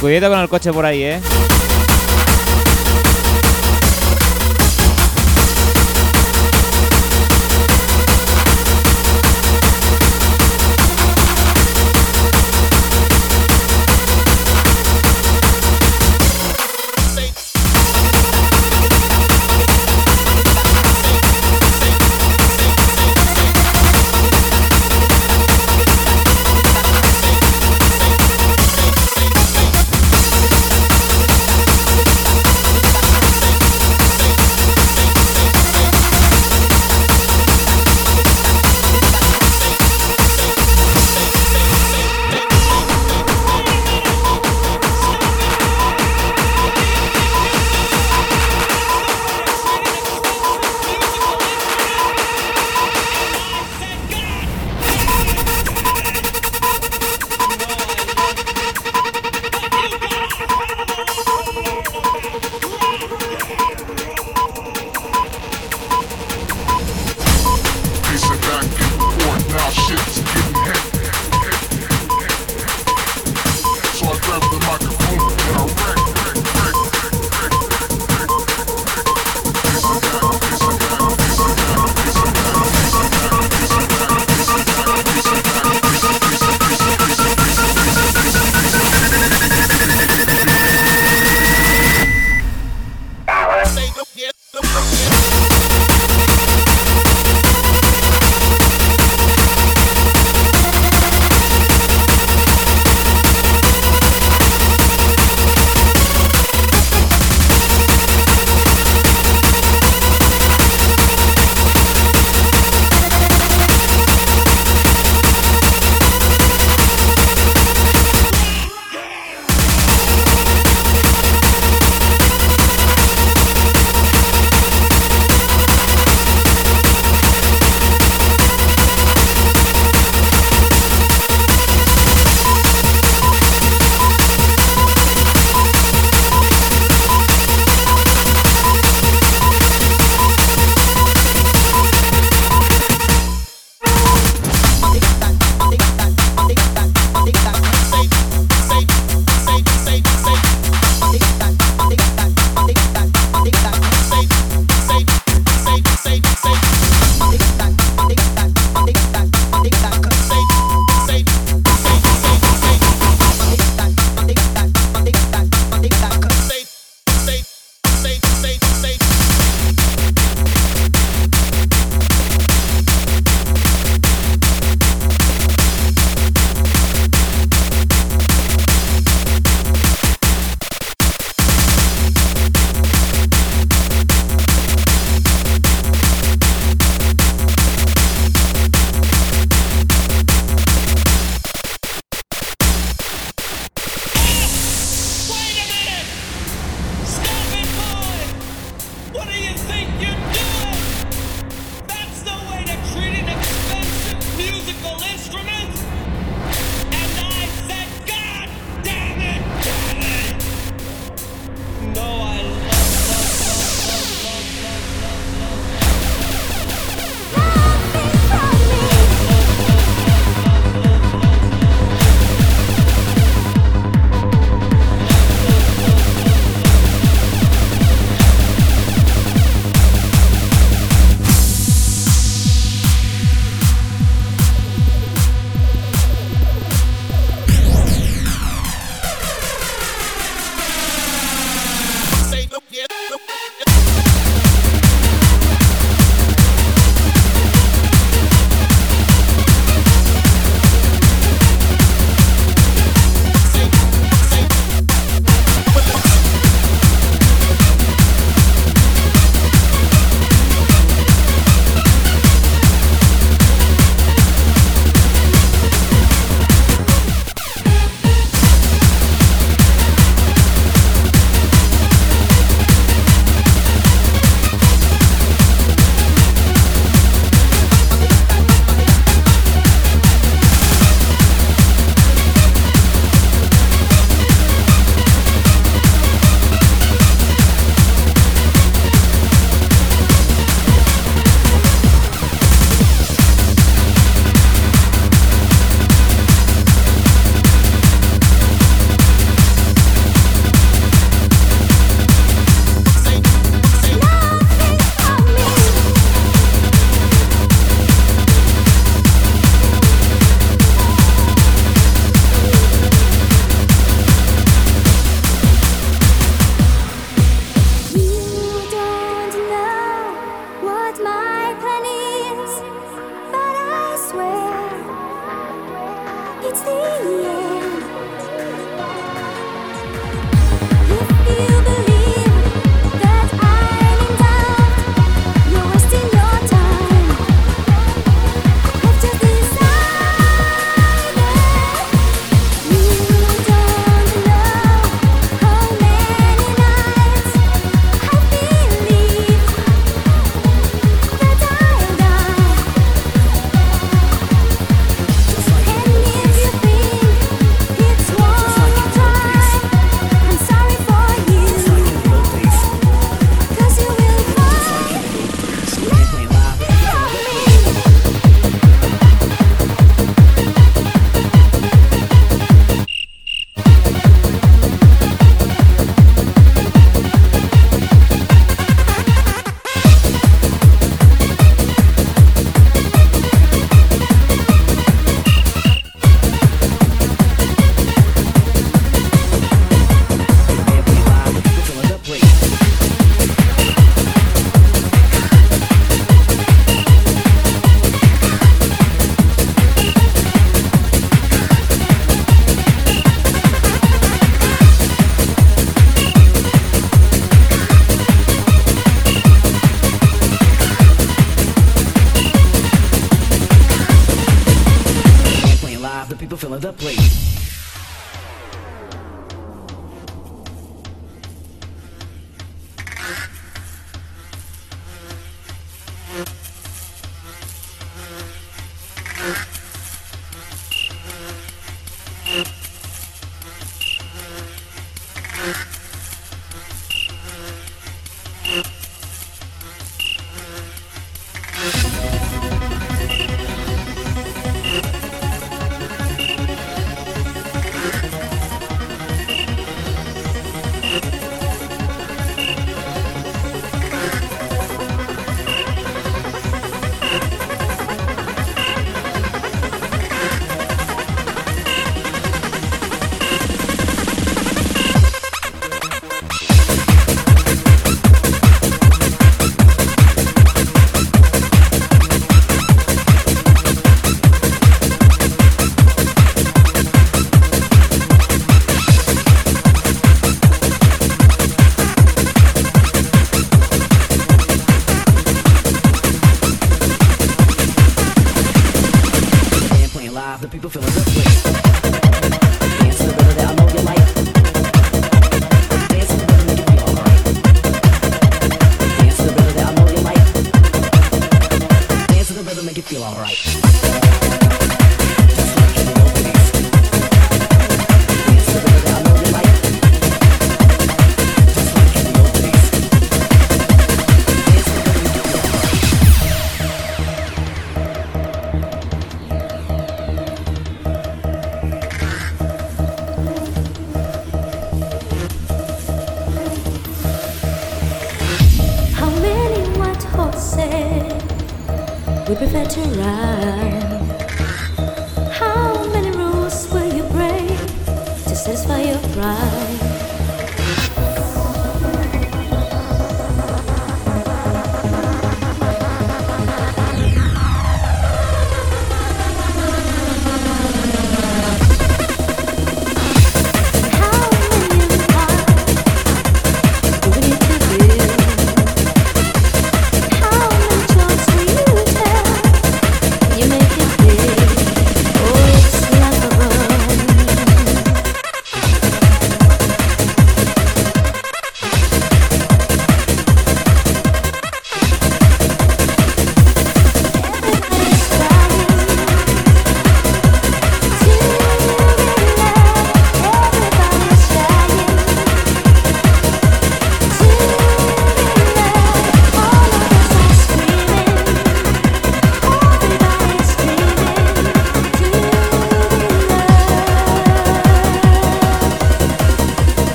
Cuidado con el coche por ahí, ¿eh?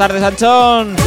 Tardes, Anchón.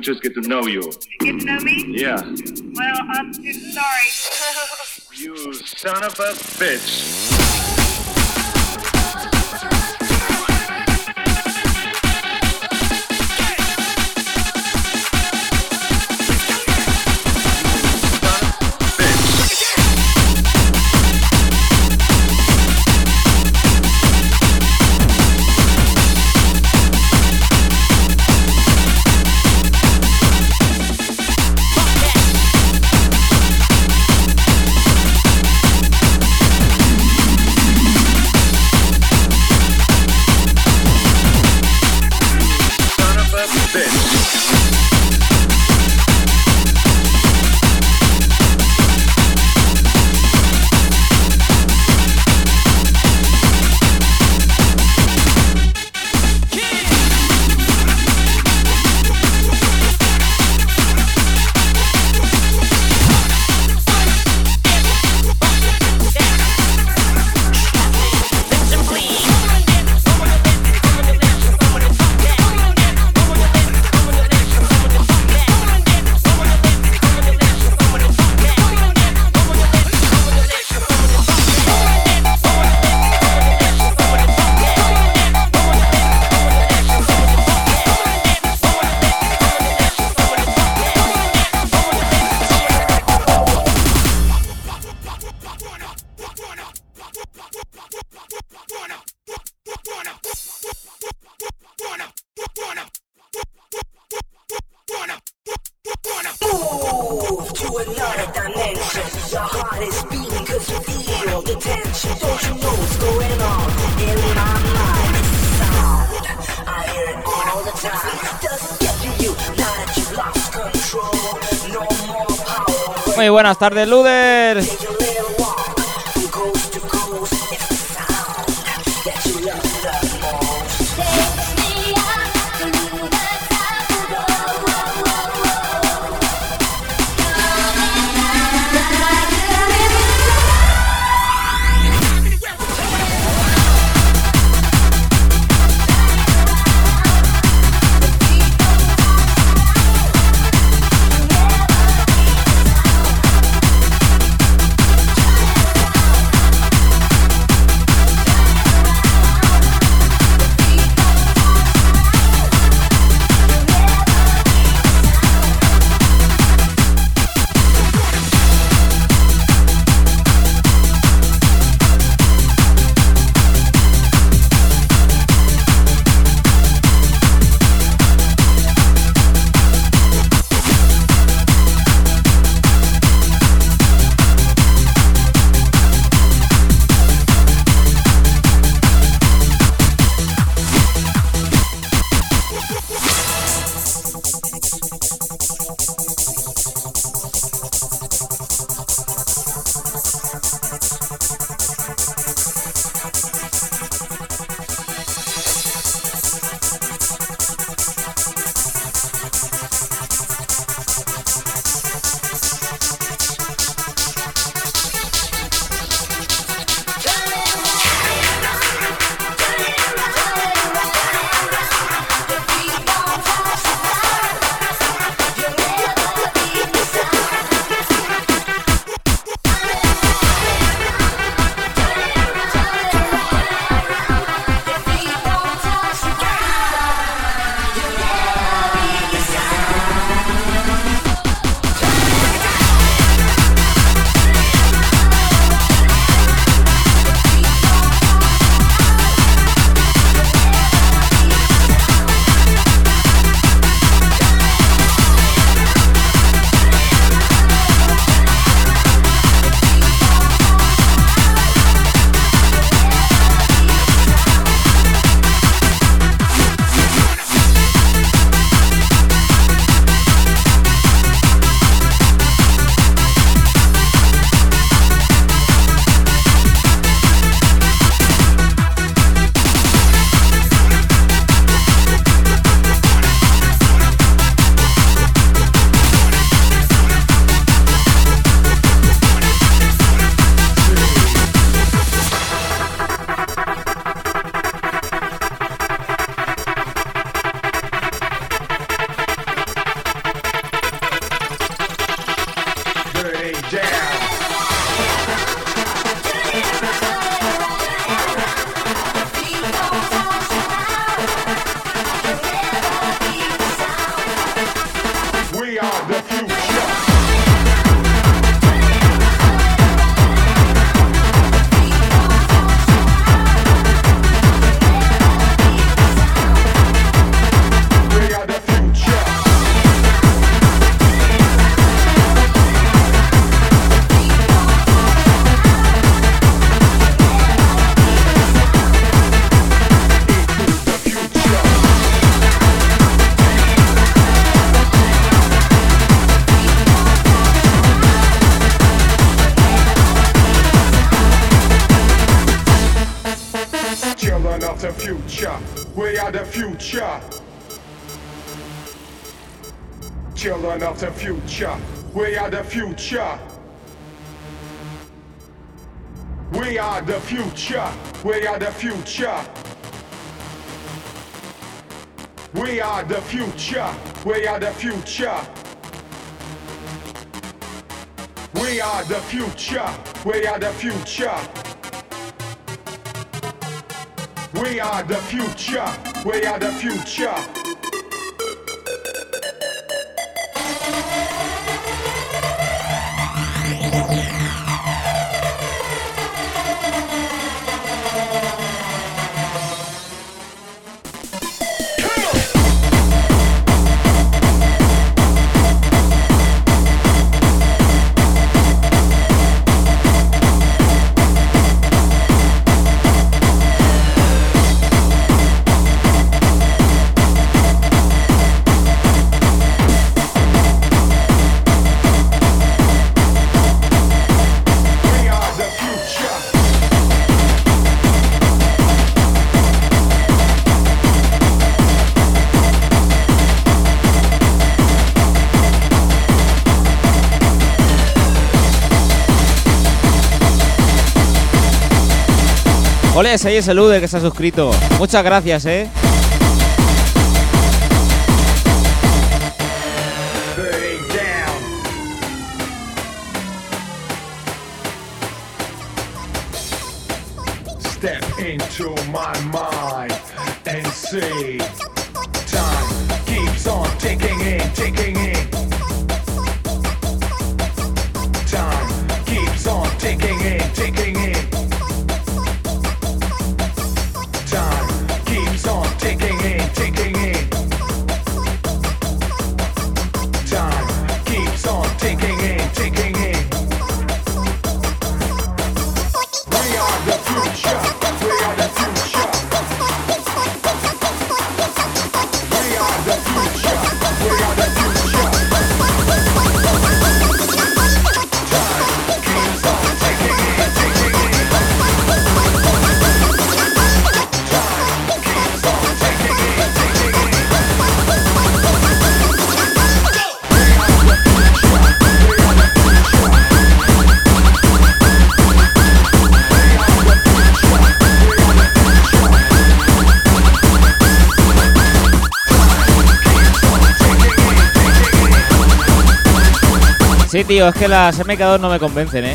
To just get to know you. Get to know me? Yeah. Well, I'm sorry. you son of a bitch. Buenas tardes, Lude. future. We are the future. We are the future. We are the future. We are the future. We are the future. We are the future. Ole, ese ahí es el Luder que se ha suscrito. Muchas gracias, eh. Sí, tío, es que las MK2 no me convencen, eh.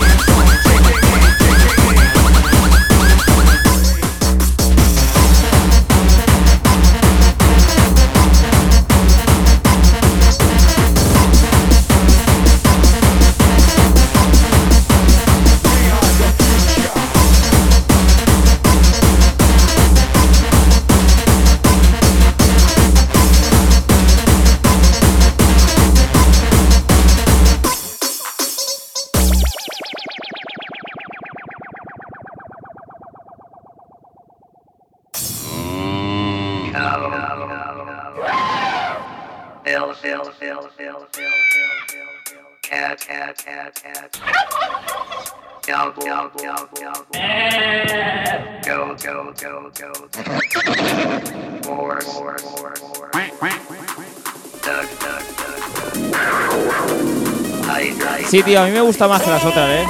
fill, fill, fill, fill, fill, fill, fill, cat, cat, cat, cat. Double, go, go, go, go. More, more, more, more. Duck, duck, duck. Sí, tío, a mí me gusta más que las otras, ¿eh?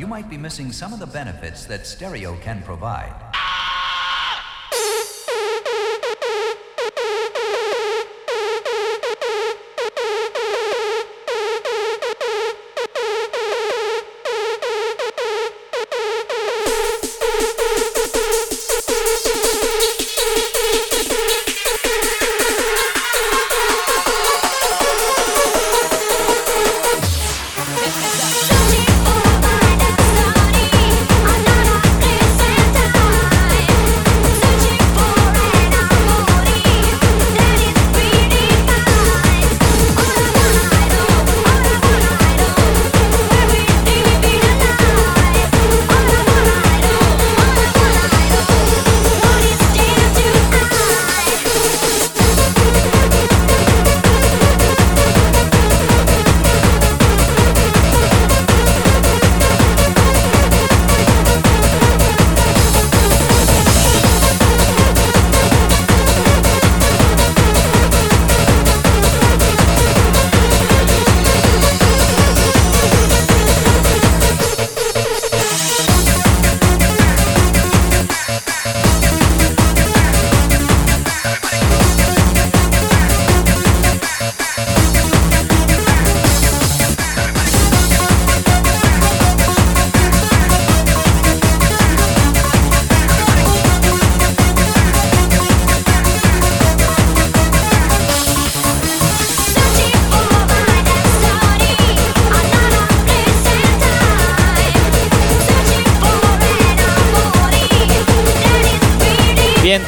You might be missing some of the benefits that stereo can provide.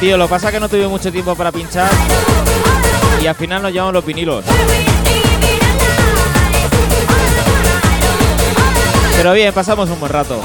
Tío, lo que pasa es que no tuve mucho tiempo para pinchar y al final nos llevamos los vinilos. Pero bien, pasamos un buen rato.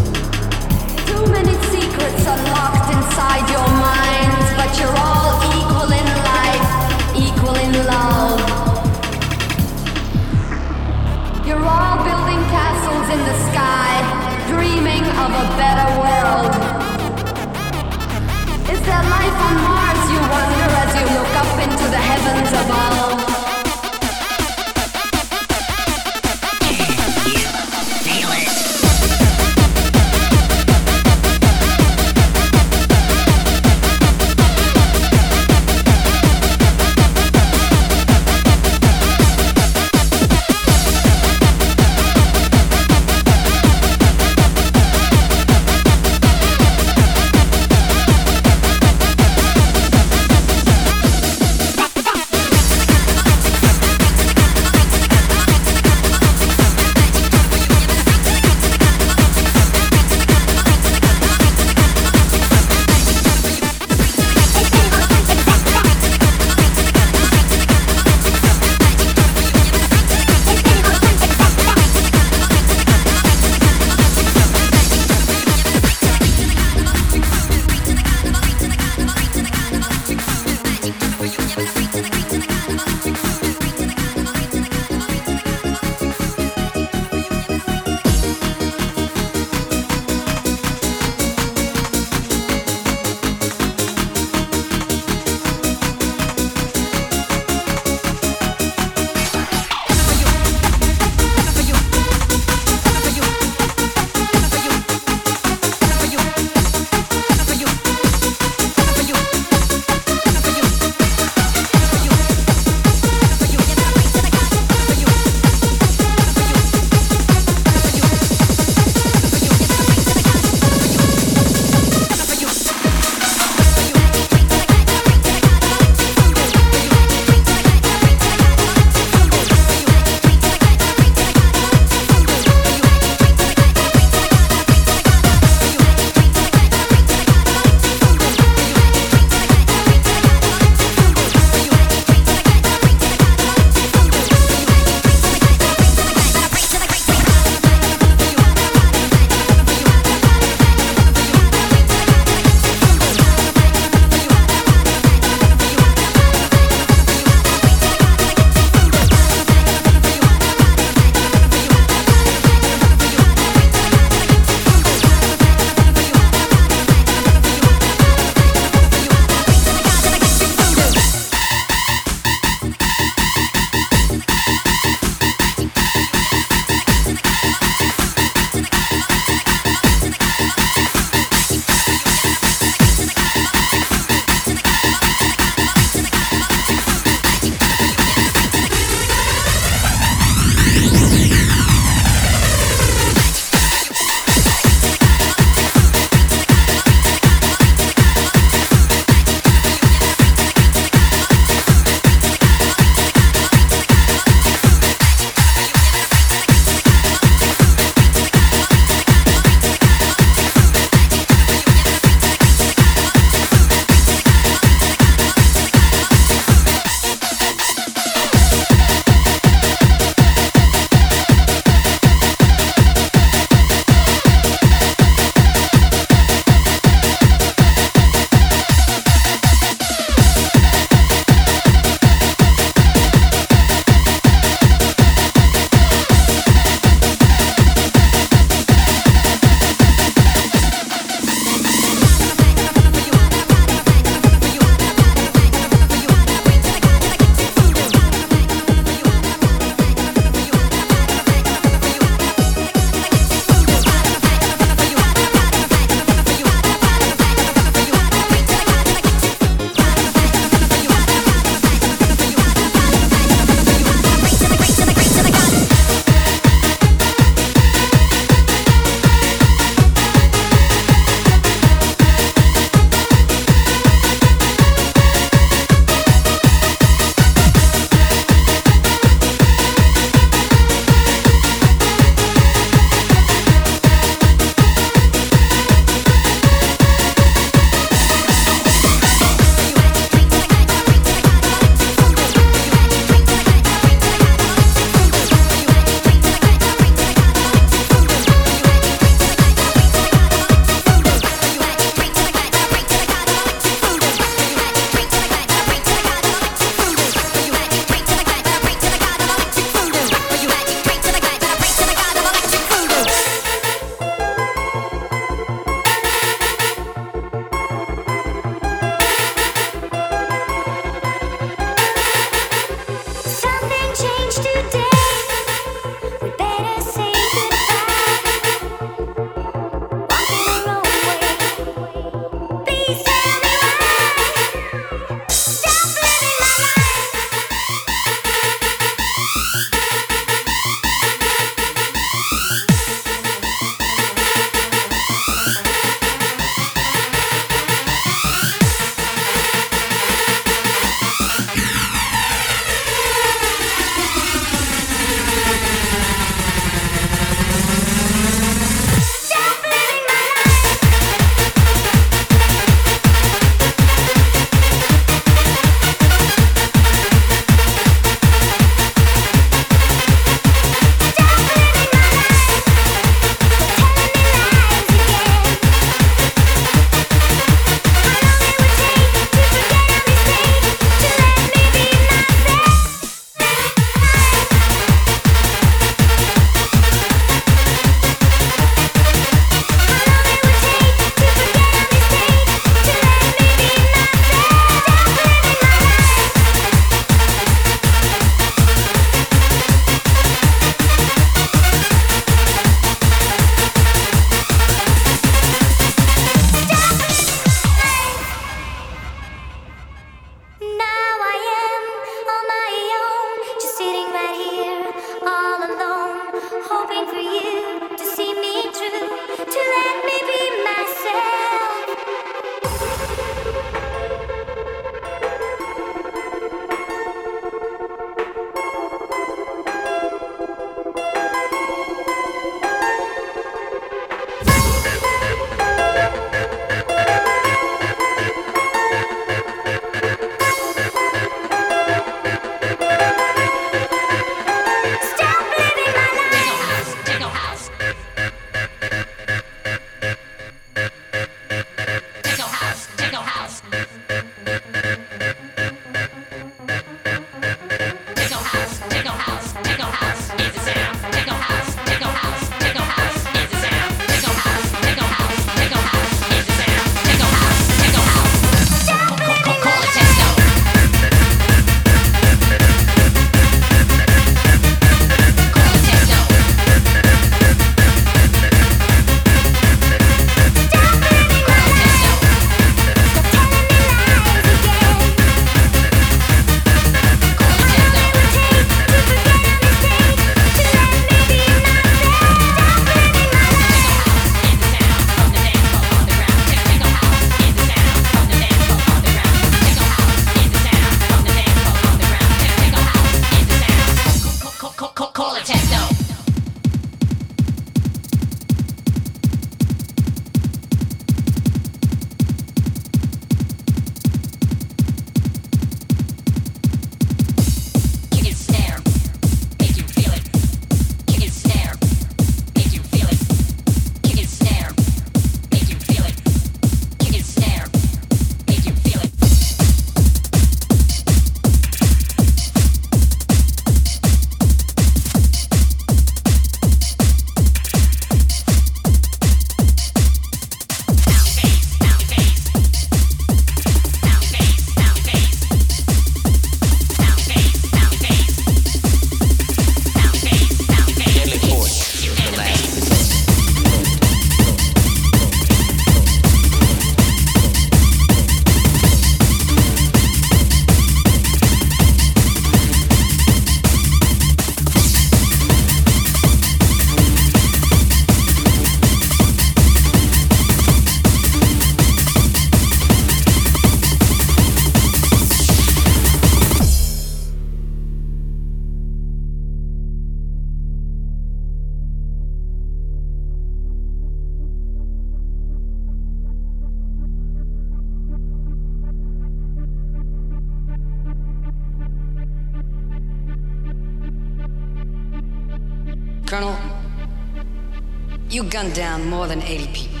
Gunned down more than 80 people.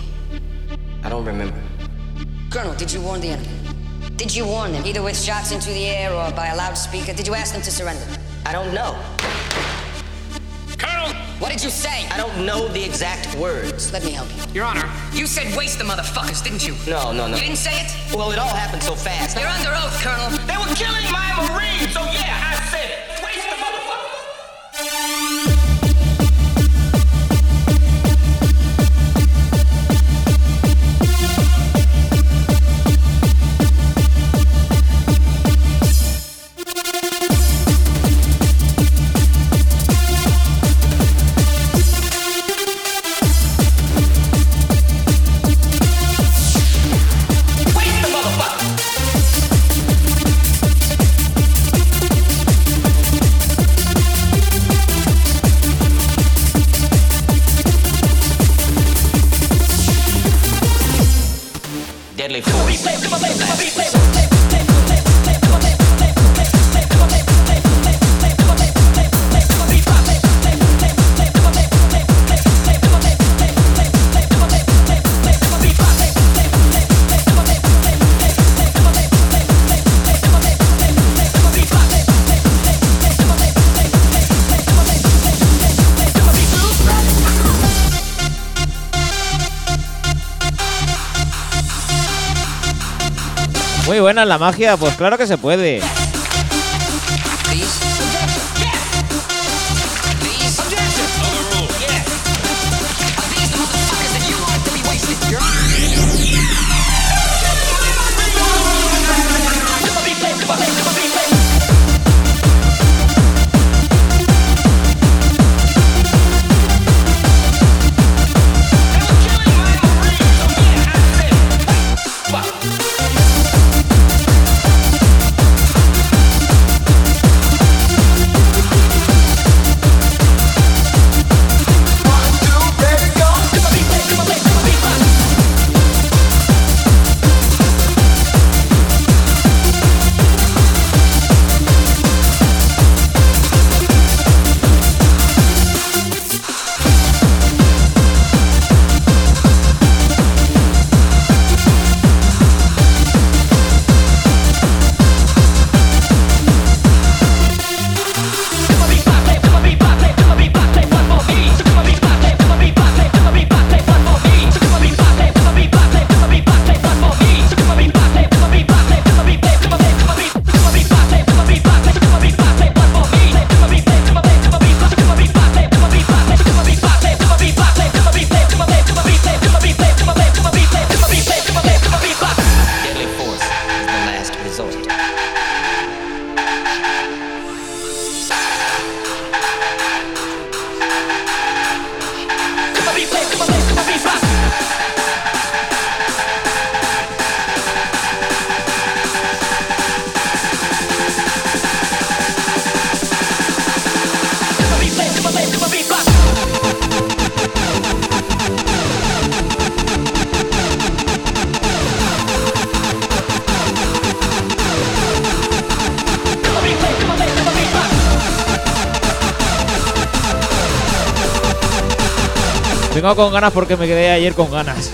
I don't remember. Colonel, did you warn the enemy? Did you warn them, either with shots into the air or by a loudspeaker? Did you ask them to surrender? I don't know. Colonel! What did you say? I don't know the exact words. Let me help you. Your Honor. You said waste the motherfuckers, didn't you? No, no, no. You didn't say it? Well, it all happened so fast. You're under oath, Colonel. They were killing my Marines, so yeah, I said it. Waste the motherfuckers. Buena la magia, pues claro que se puede. Vengo con ganas porque me quedé ayer con ganas.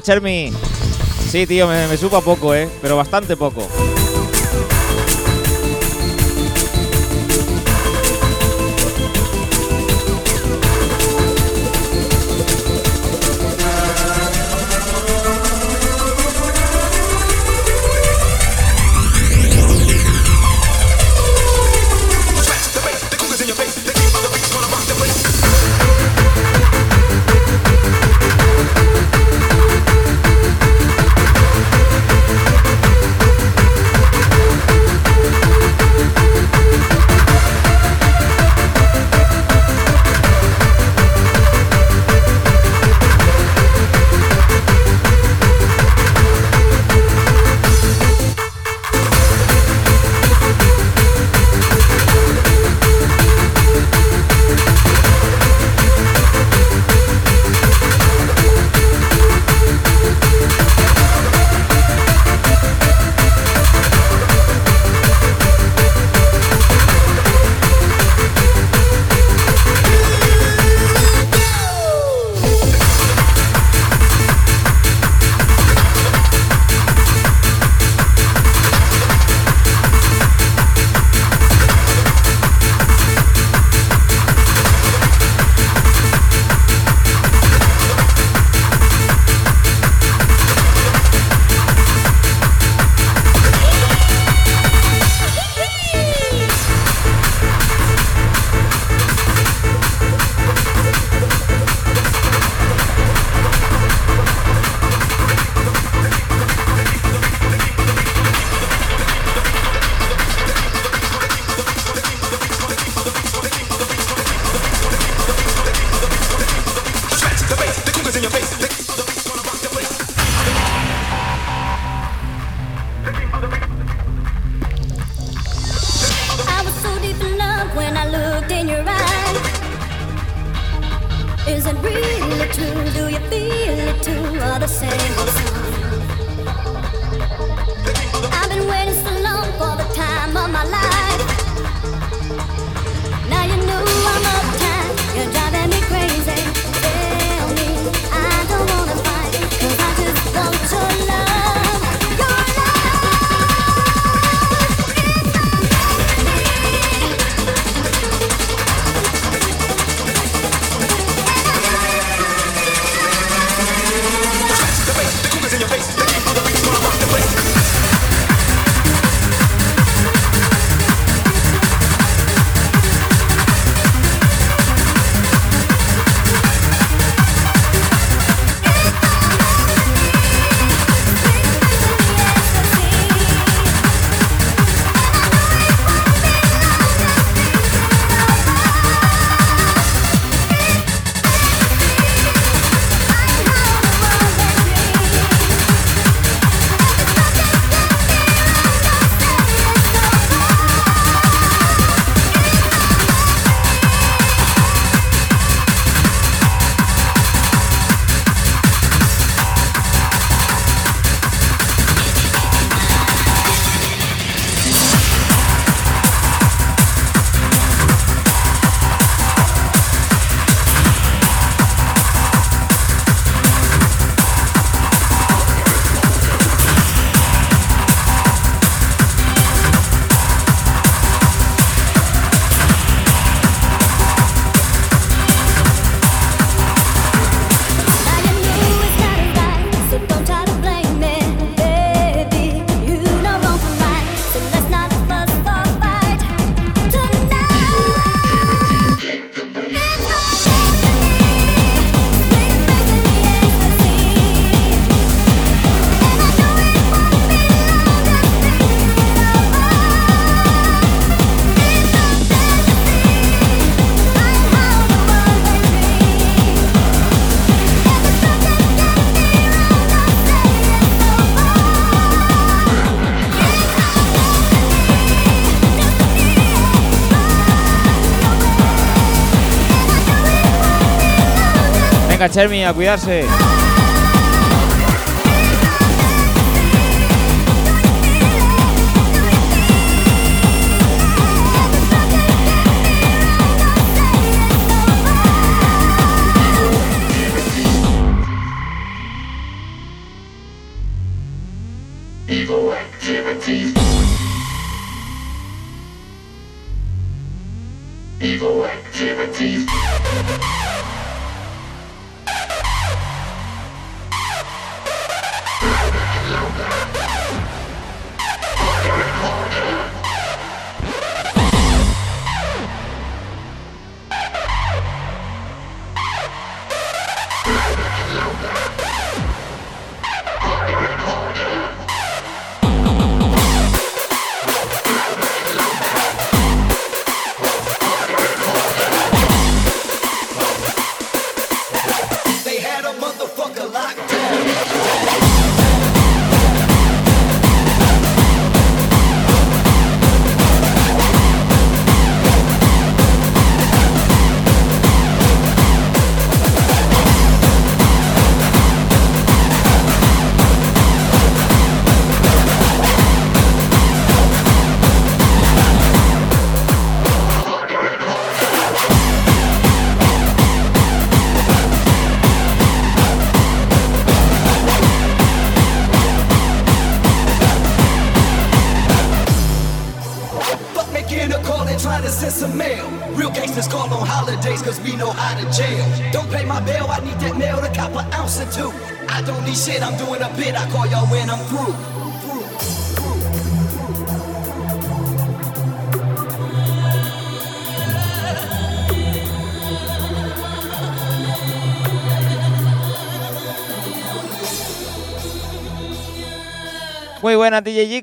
Chermi. Sí, tío, me, me supo a poco, ¿eh? Pero bastante poco. Is it really true? Do you feel it too? Or the same old song? I've been waiting so long for the time of my life. Chermi, a cuidarse. Muy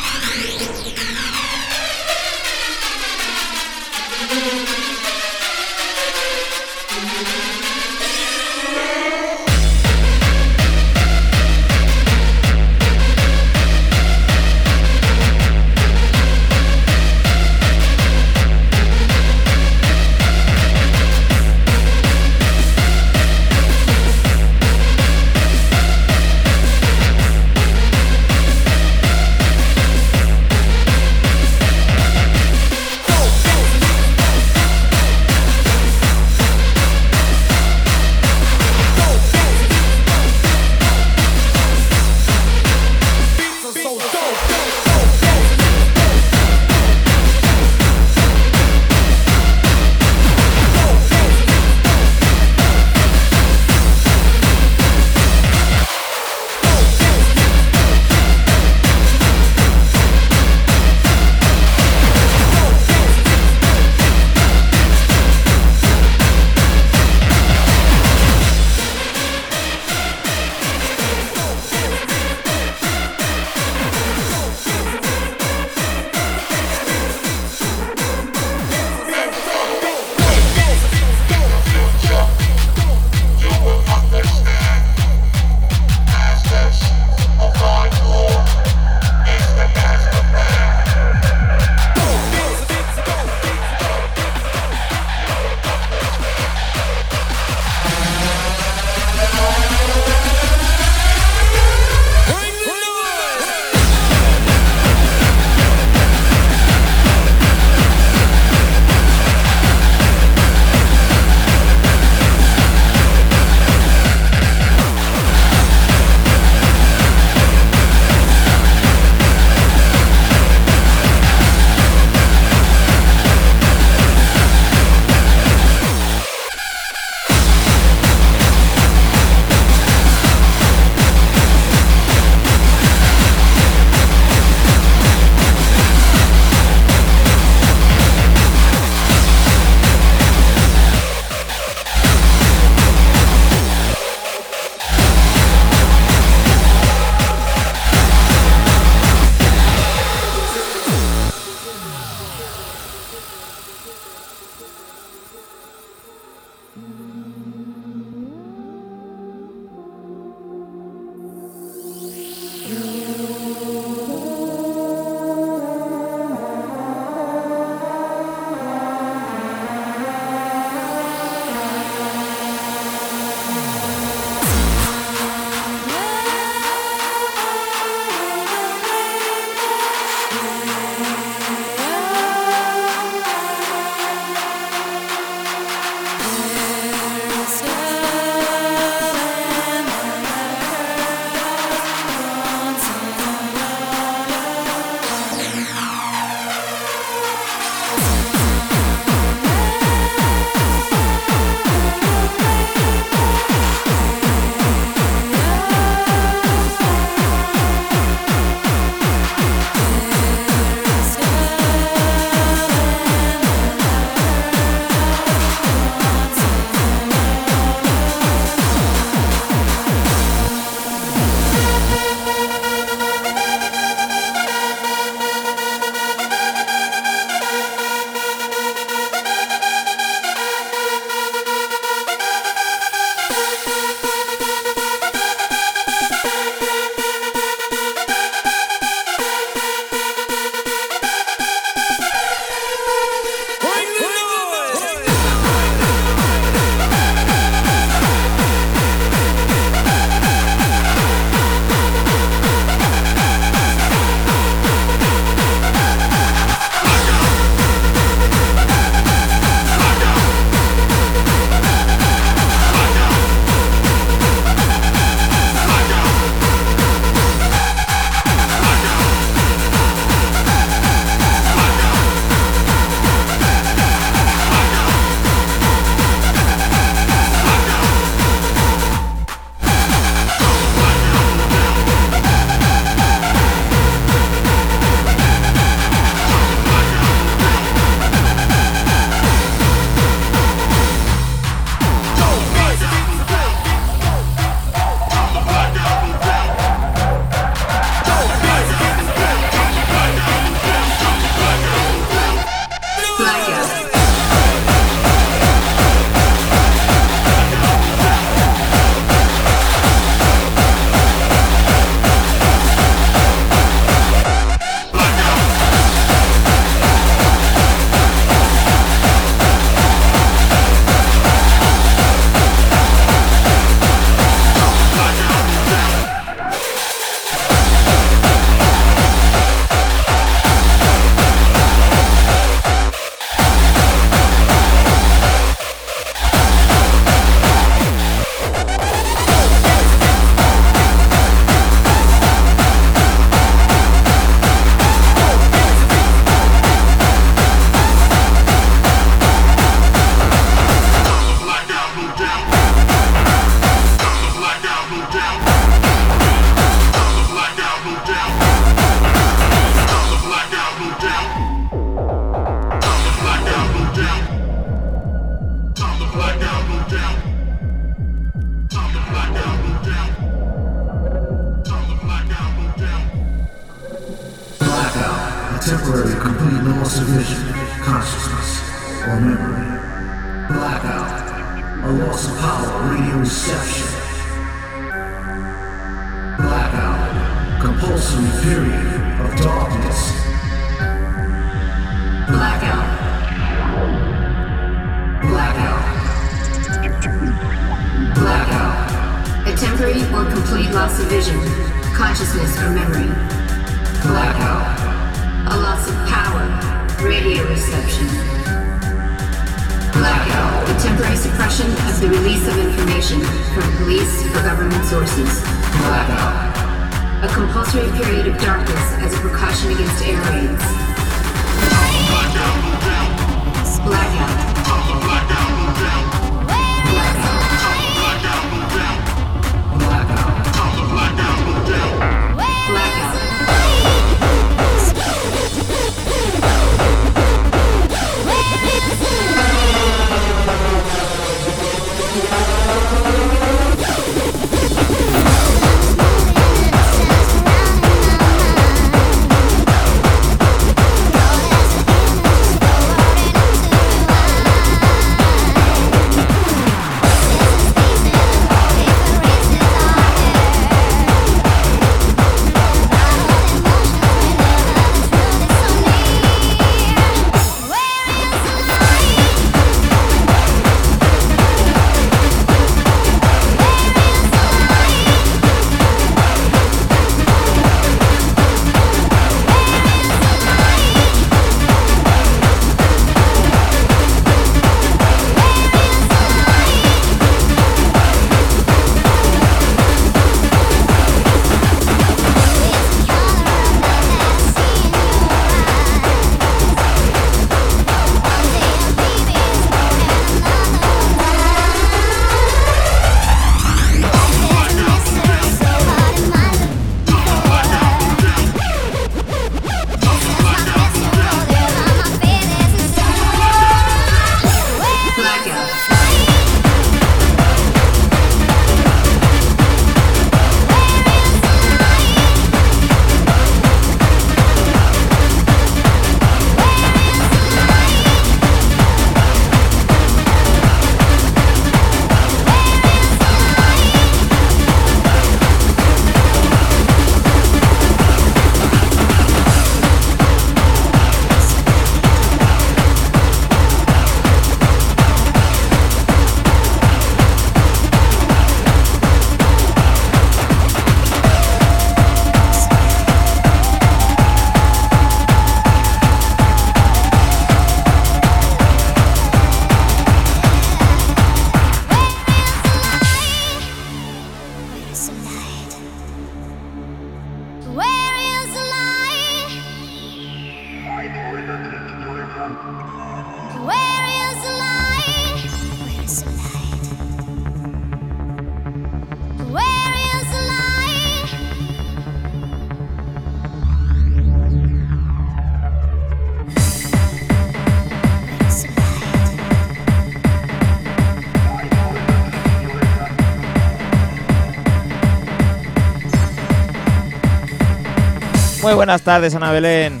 Muy buenas tardes, Ana Belén.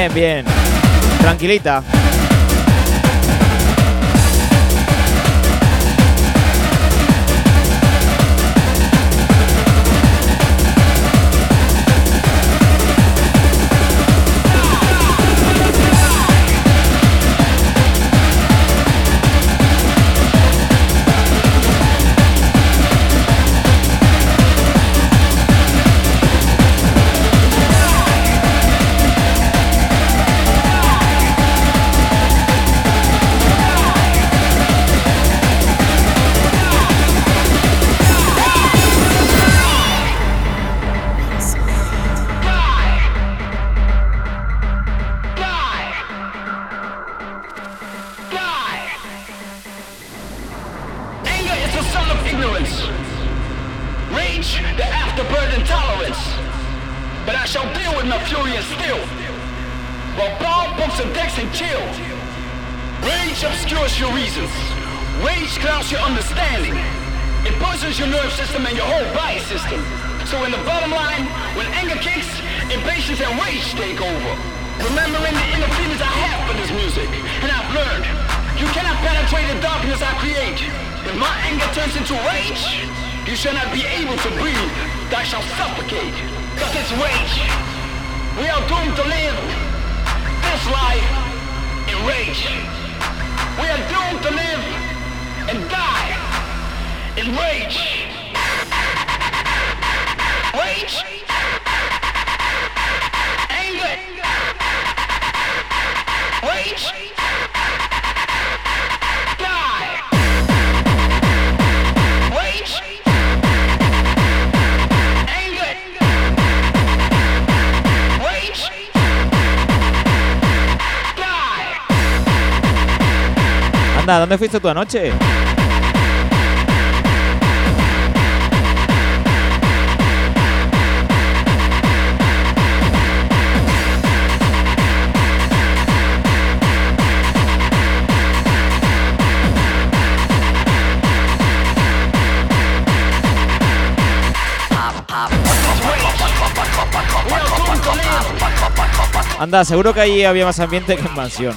Bien, bien. Tranquilita. ¿dónde fuiste tú anoche? Anda, seguro que ahí había más ambiente que en mansión.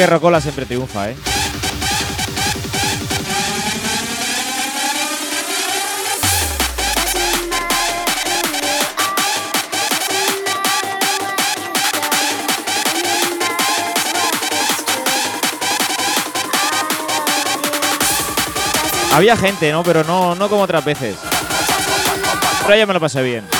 que Rocola siempre triunfa, ¿eh? Había gente, ¿no? Pero no, no como otras veces. Pero ya me lo pasé bien.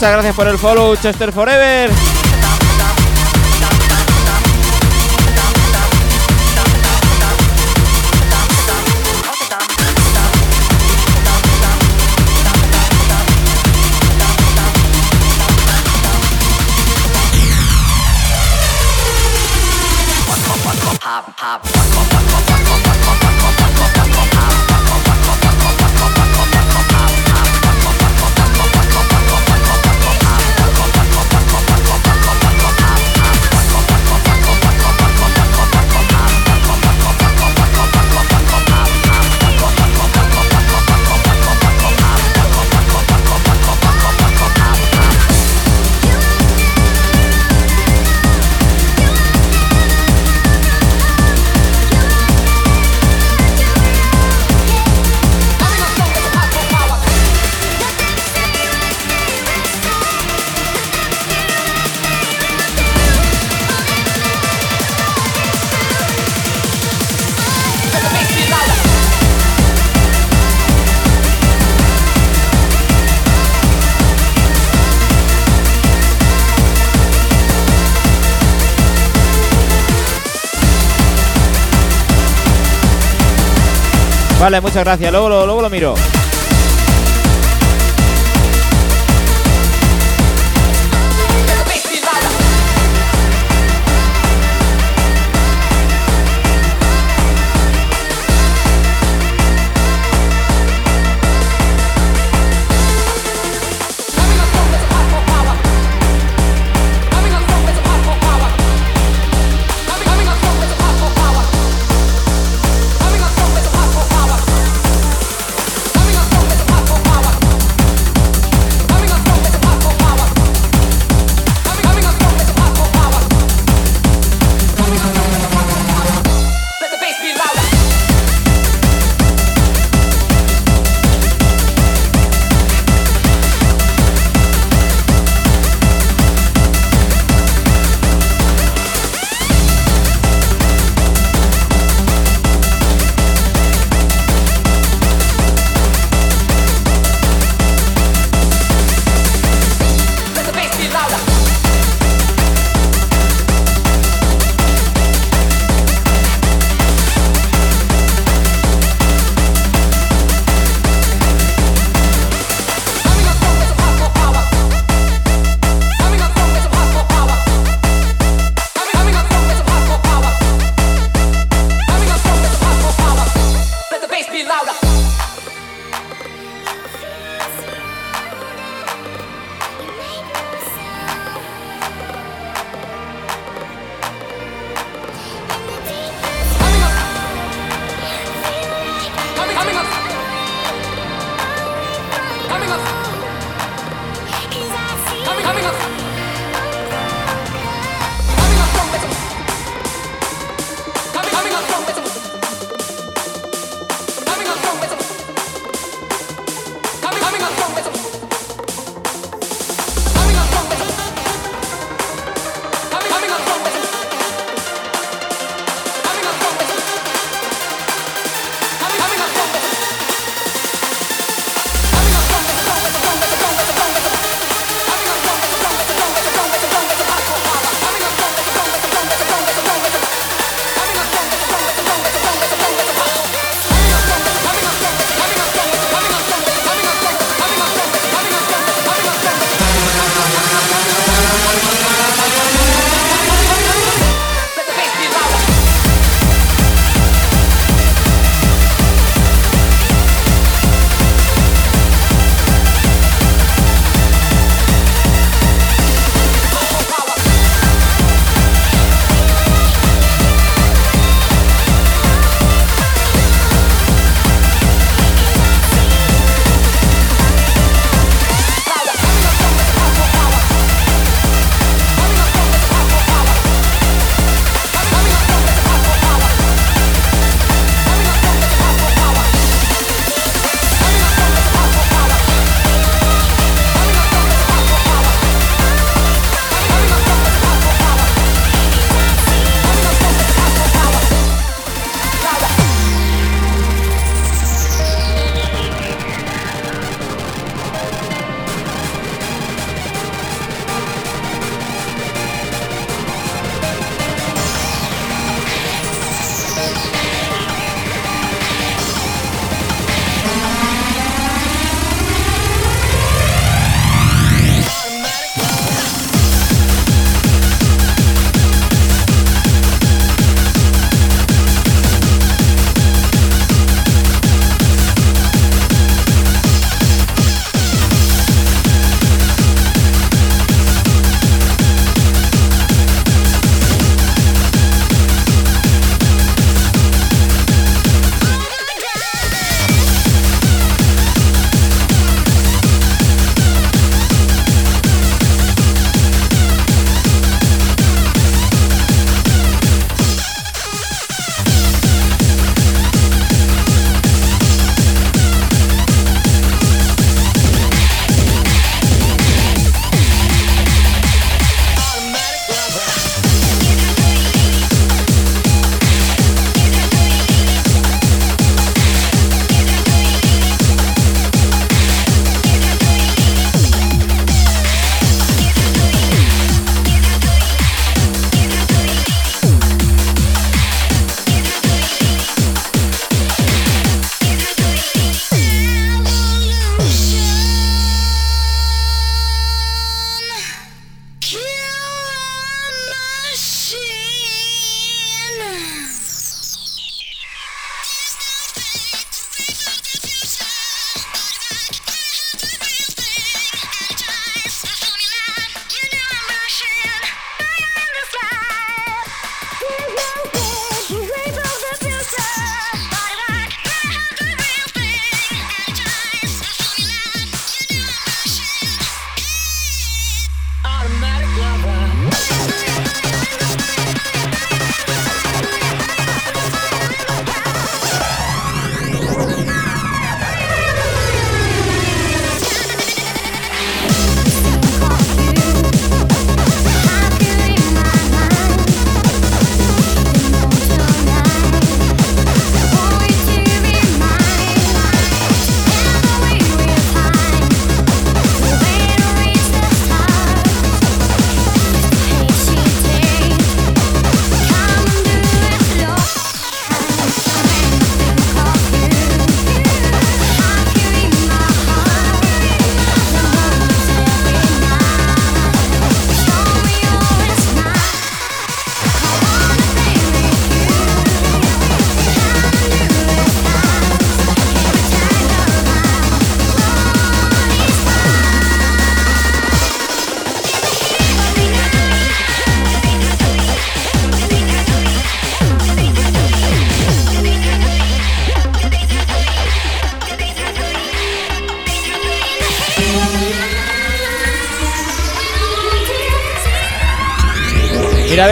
Muchas gracias por el follow, Chester Forever. Muchas gracias. Luego lo miro.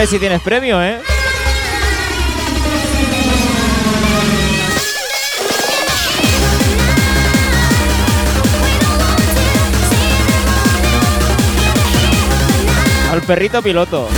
Si tienes premio, ¿eh? Al perrito piloto.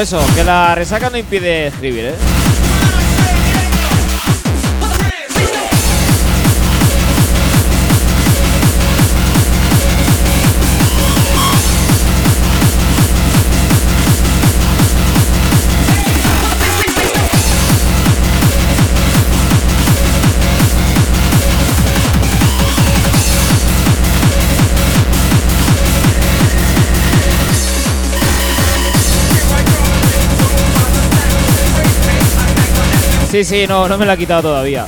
Eso, que la resaca no impide escribir, ¿eh? Sí, sí, no, no me la ha quitado todavía.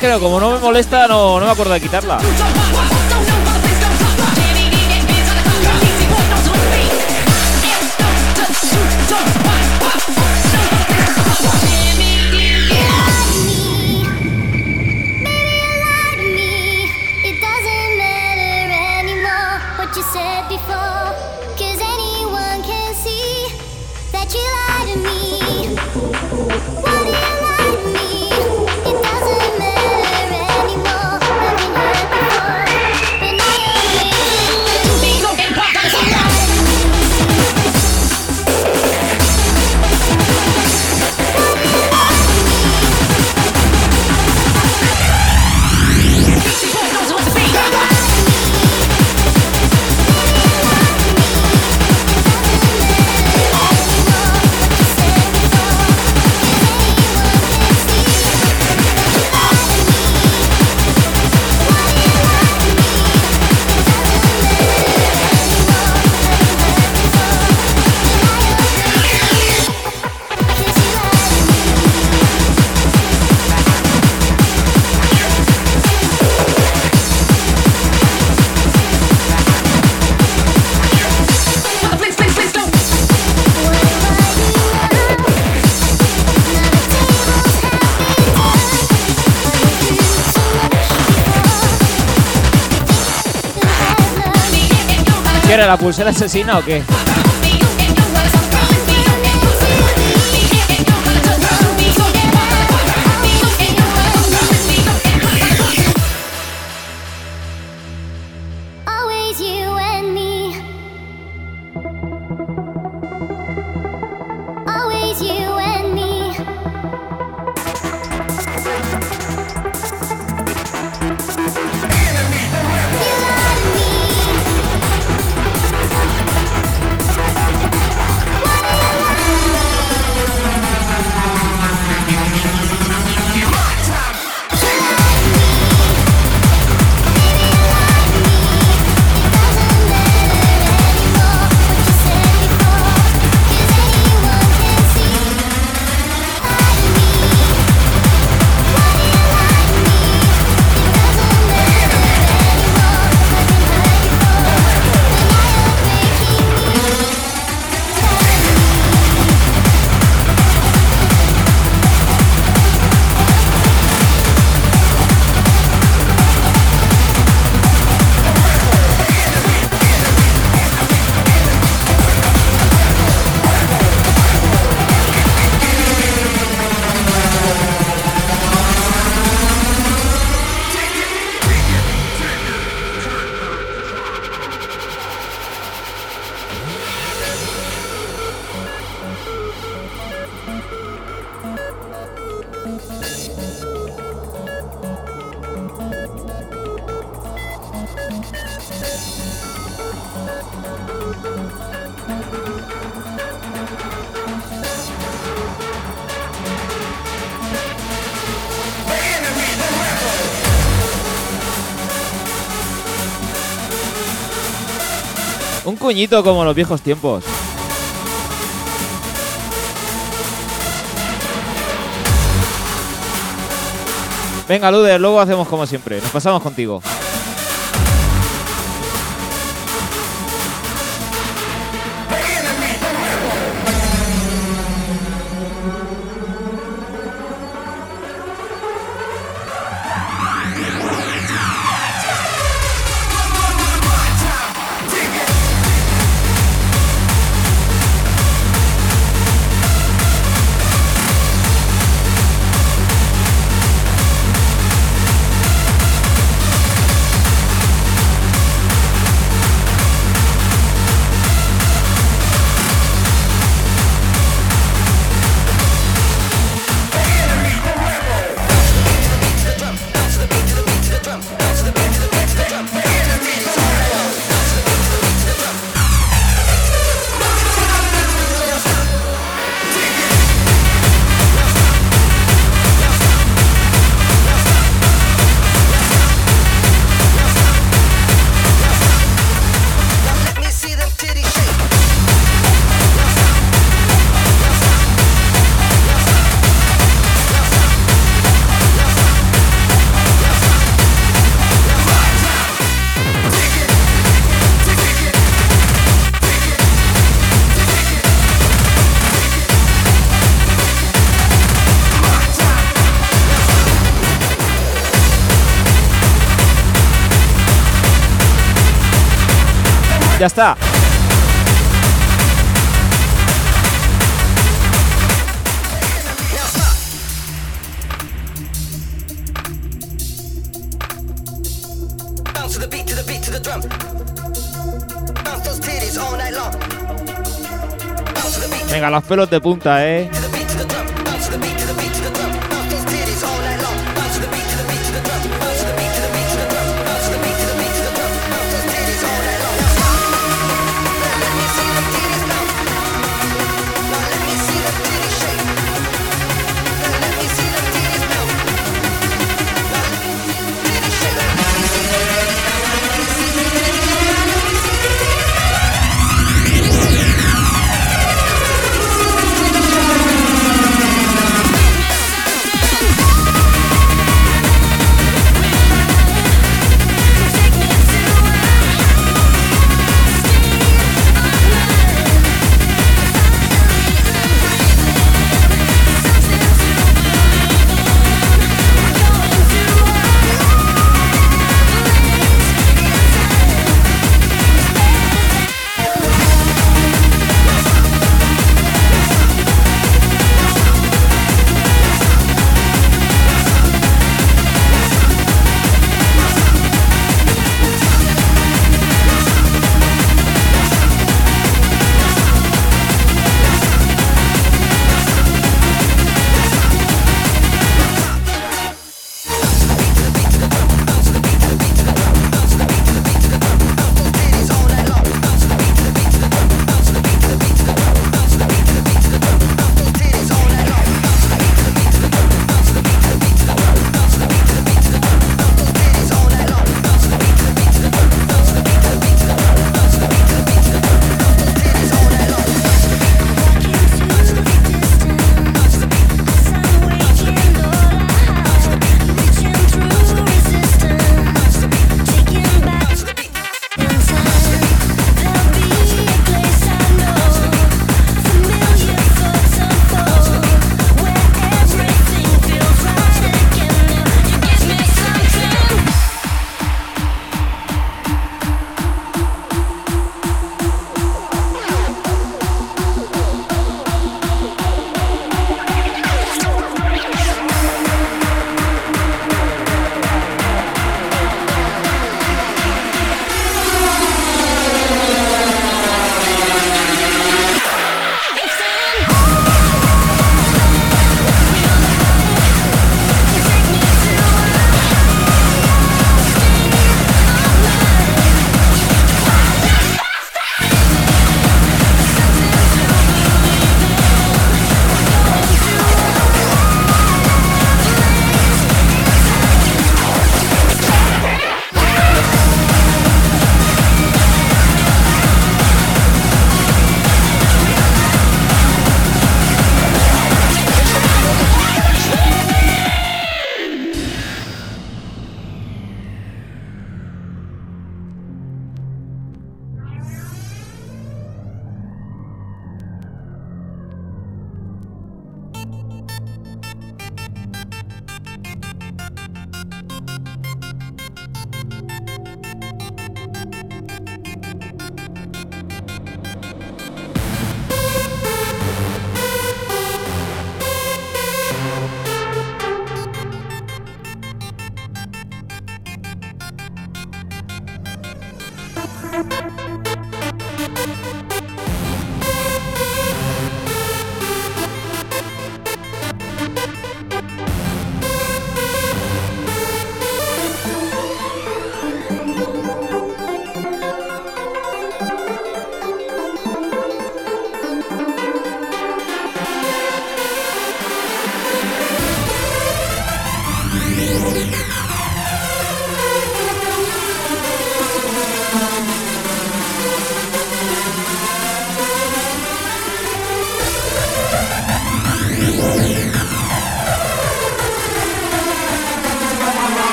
Verdad como no me molesta, no, no me acuerdo de quitarla. La pulsera asesina o qué? Como los viejos tiempos. Venga, Luder, luego hacemos como siempre. Nos pasamos contigo. The beat, Venga, los pelos de punta, eh.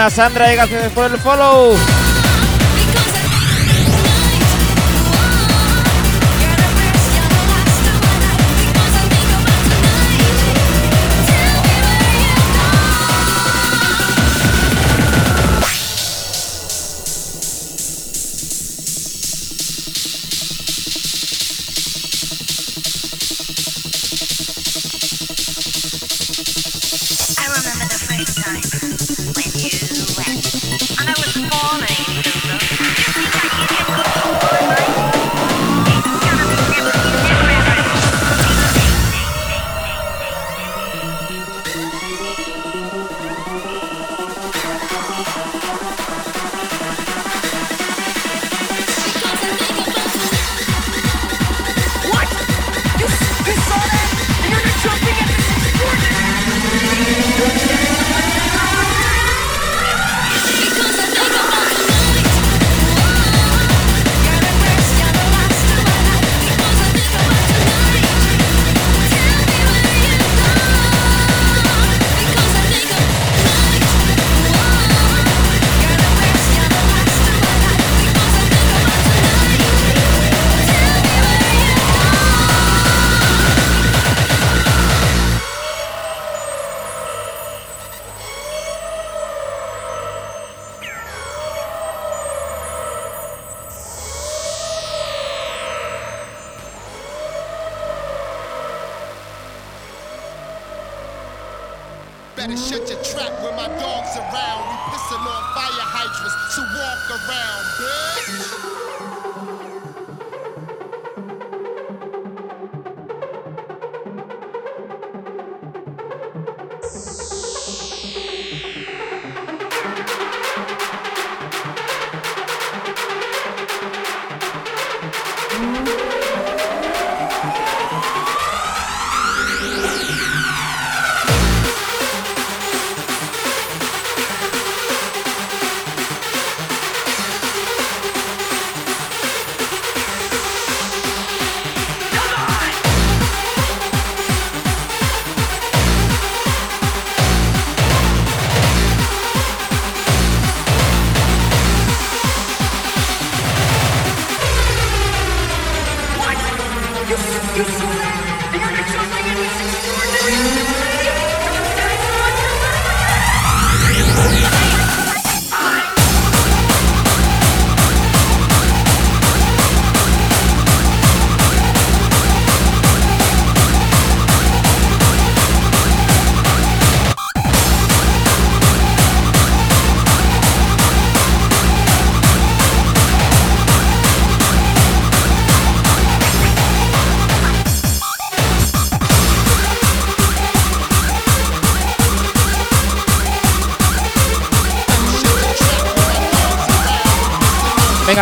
Buenas, Sandra. Gracias por el follow.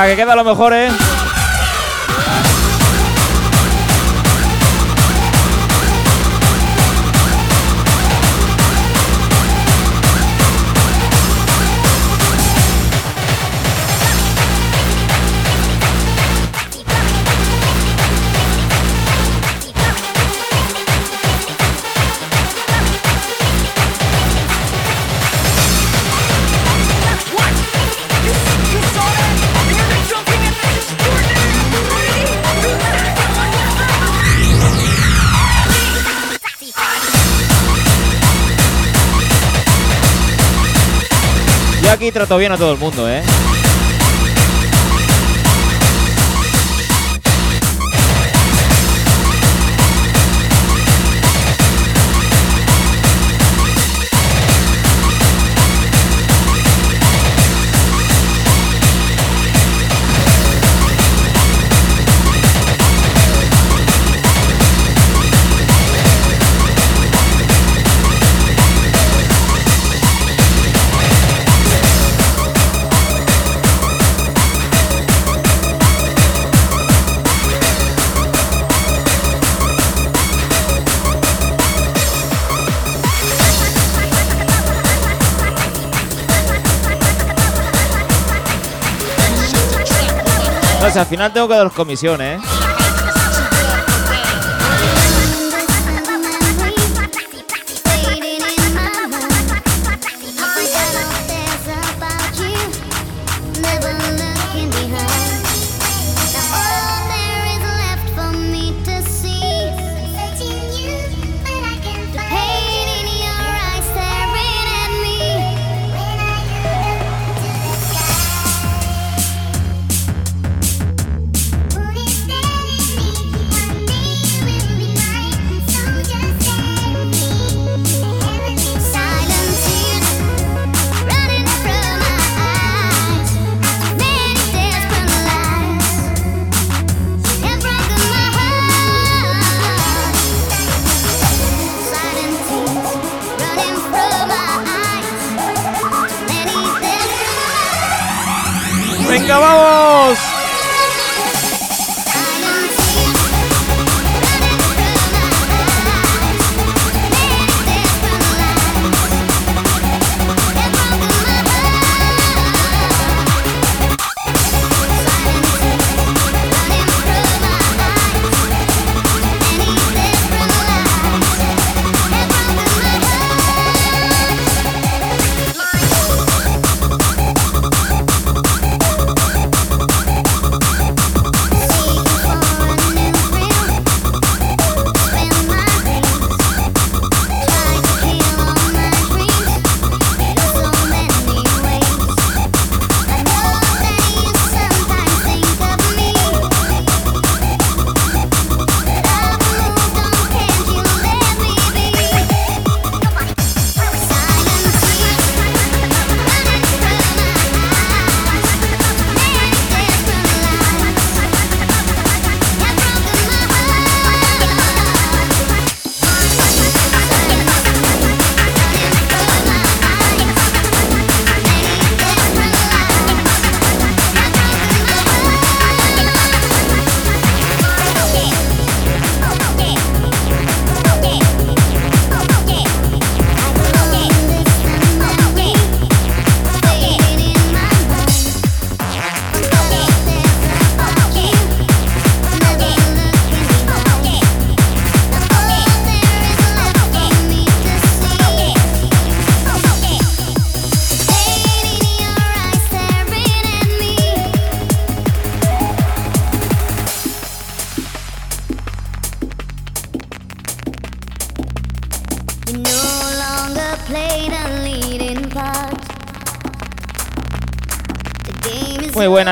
Que queda lo mejor, ¿eh? Aquí trato bien a todo el mundo, ¿eh? Al final tengo que dar comisiones, ¿eh?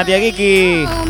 Tía Kiki.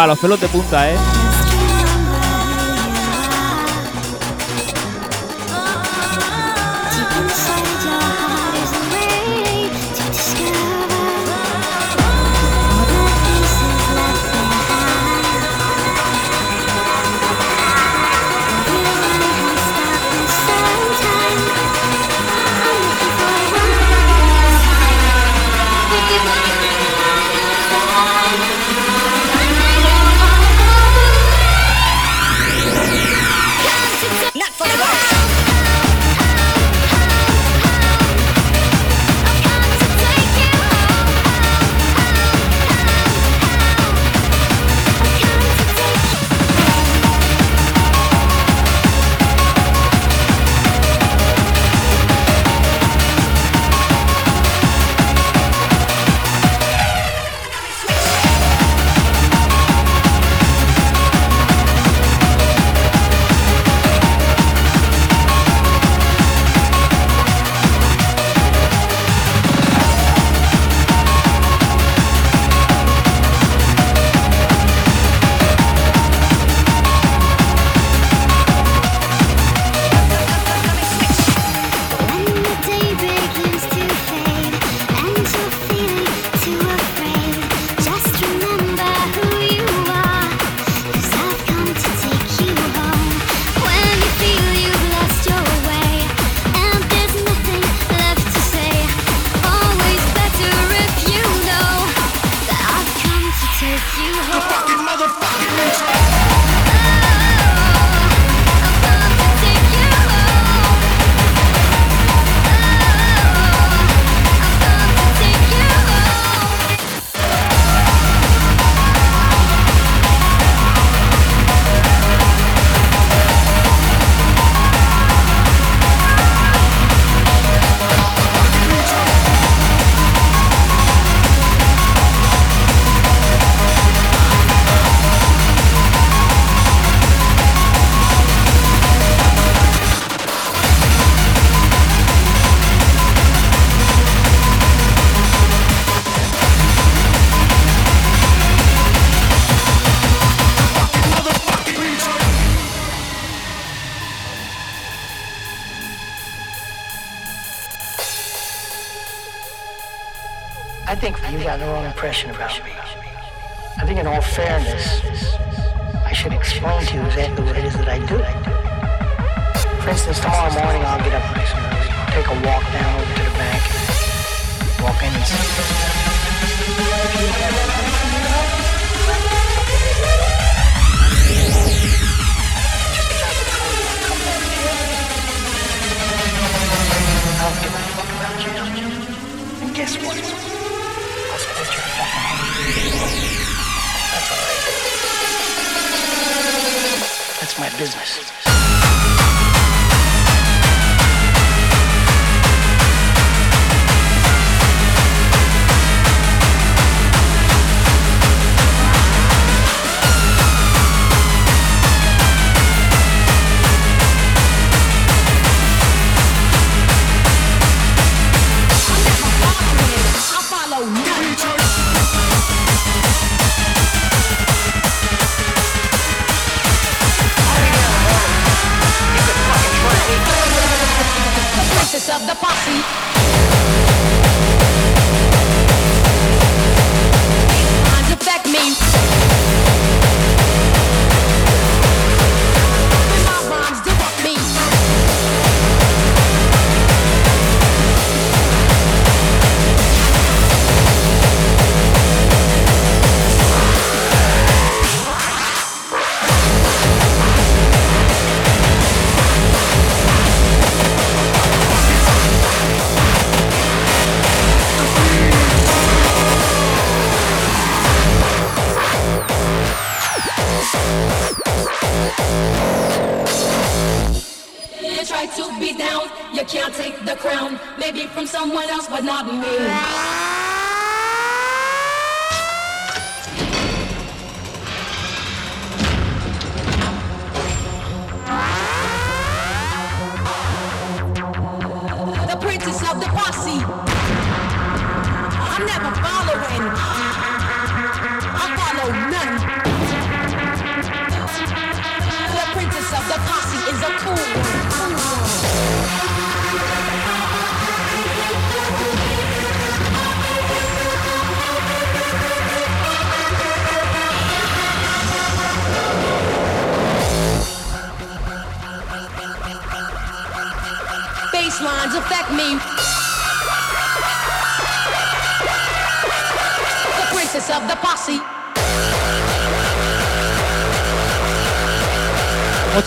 Buah, los pelos de punta, ¿eh?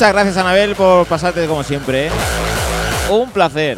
Muchas gracias, Anabel, por pasarte como siempre. ¿eh? Un placer.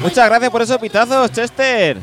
Muchas gracias por esos pitazos, Chester.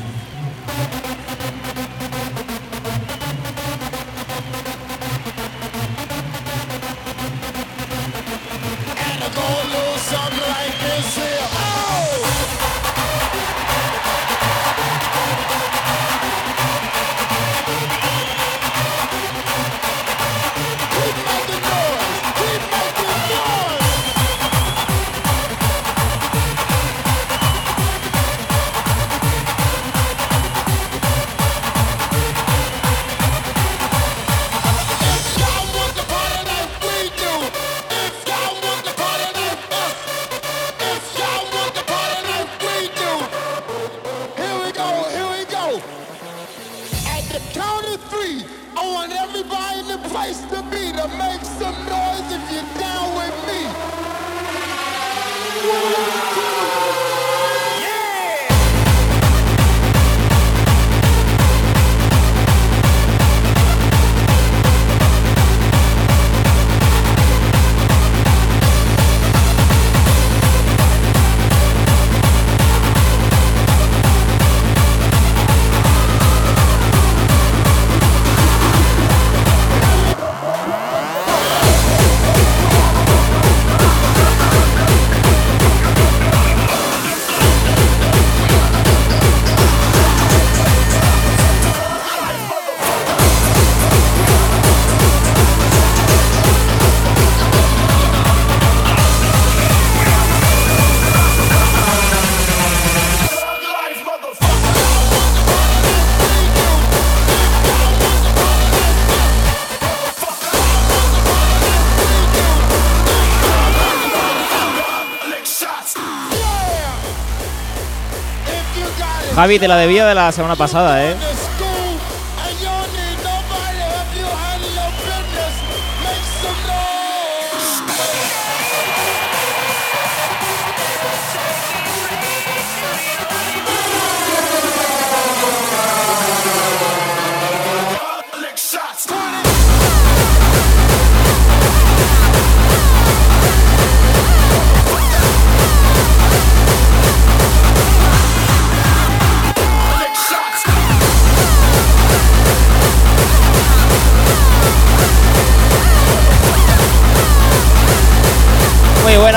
Javi, te la debía de la semana pasada, ¿eh?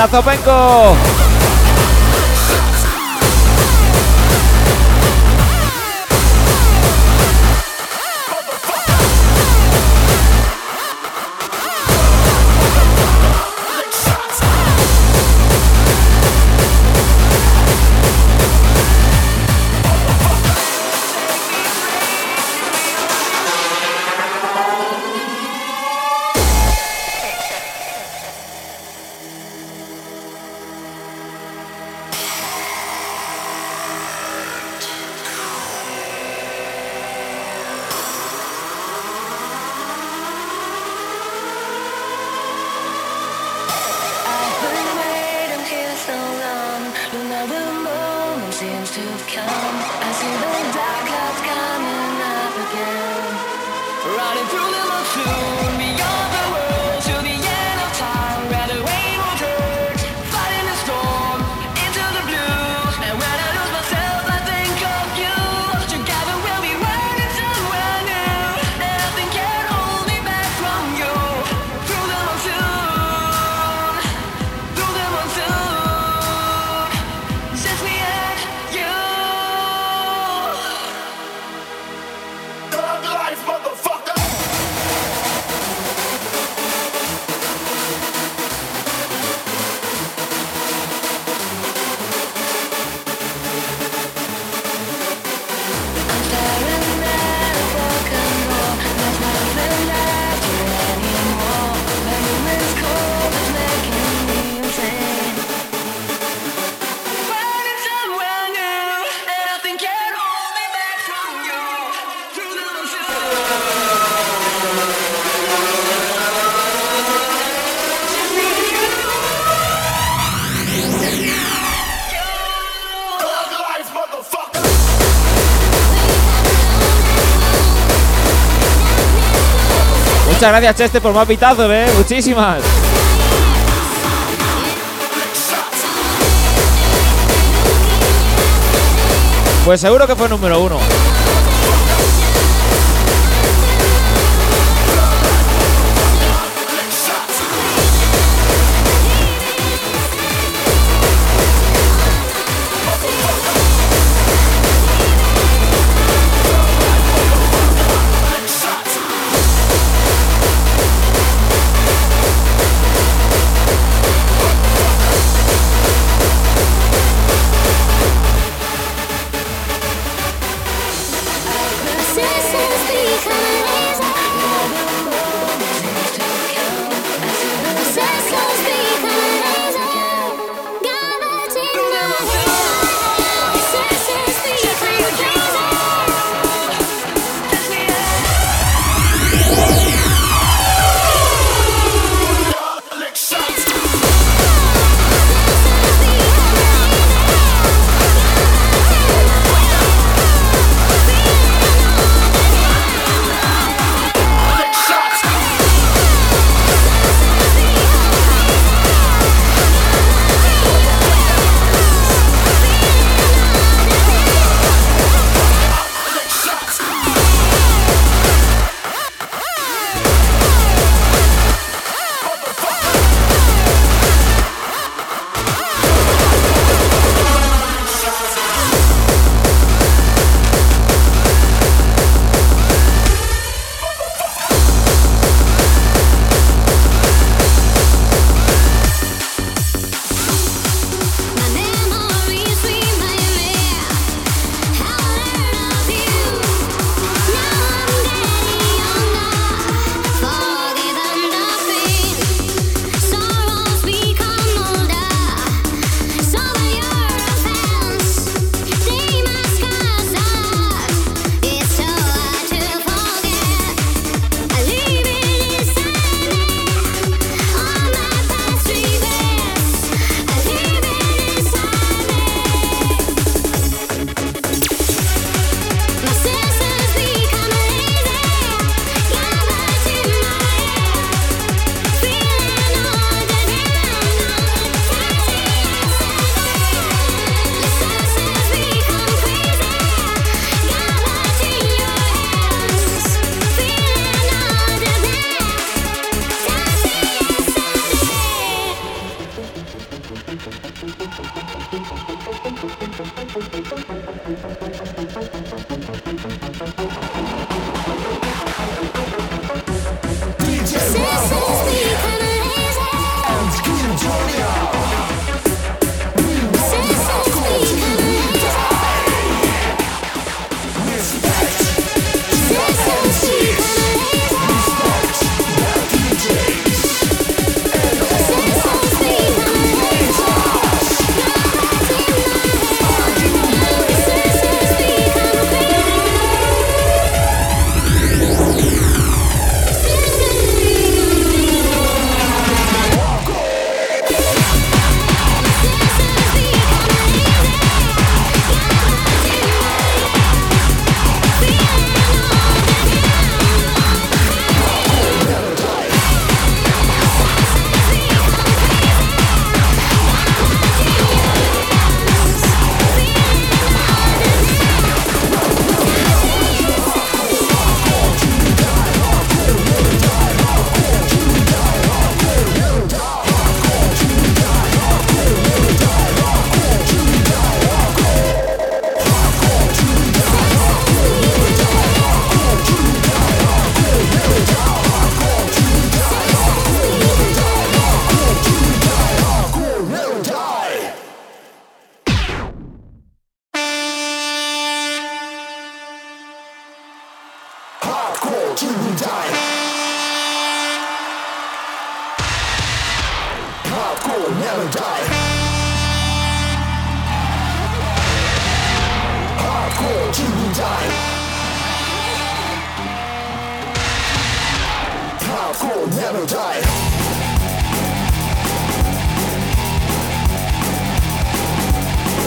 Muy buena, Muchas gracias, Cheste, por más pitazos, ¿eh? Muchísimas. Pues seguro que fue número uno.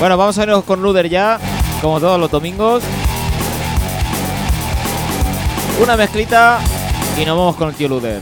Bueno, vamos a irnos con Luder ya, como todos los domingos. Una mezclita y nos vamos con el tío Luder.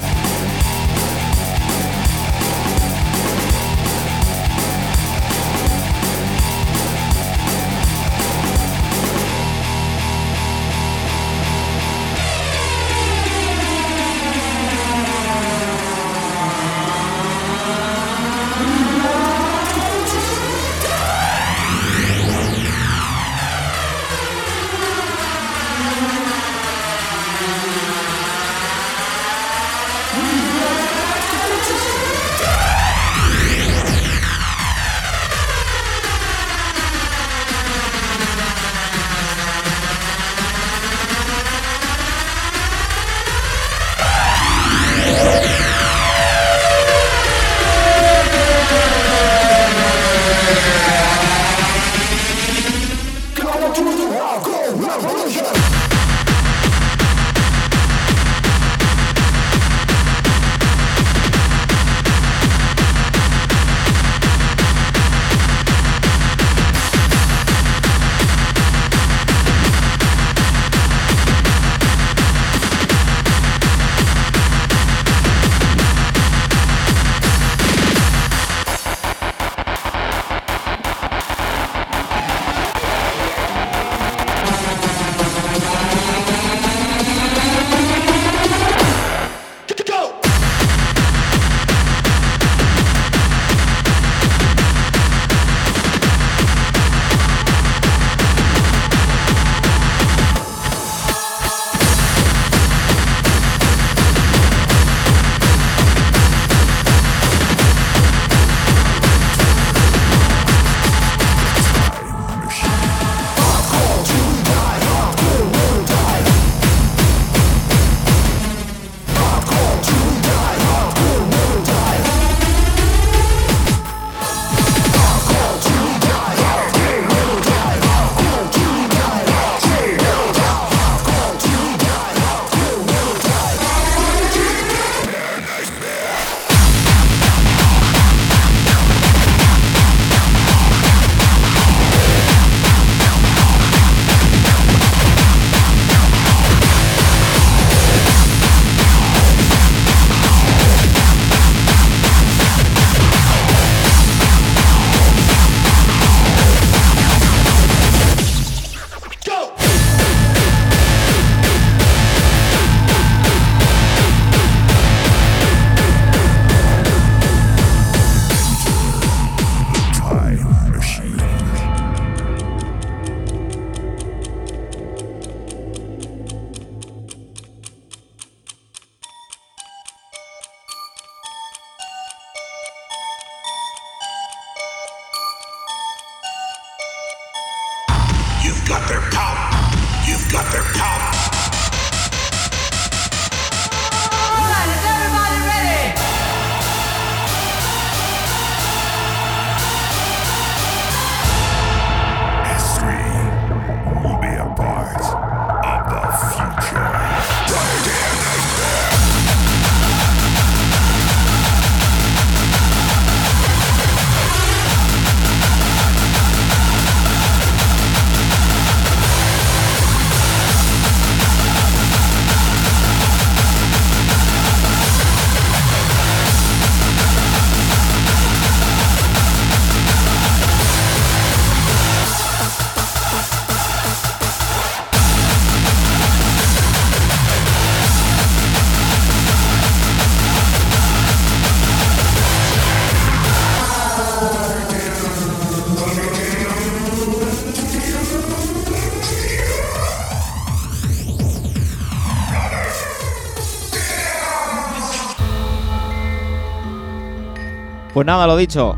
Pues nada, lo dicho.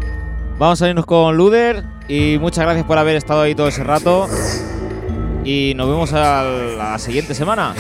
Vamos a irnos con Luder y muchas gracias por haber estado ahí todo ese rato. Y nos vemos a la siguiente semana.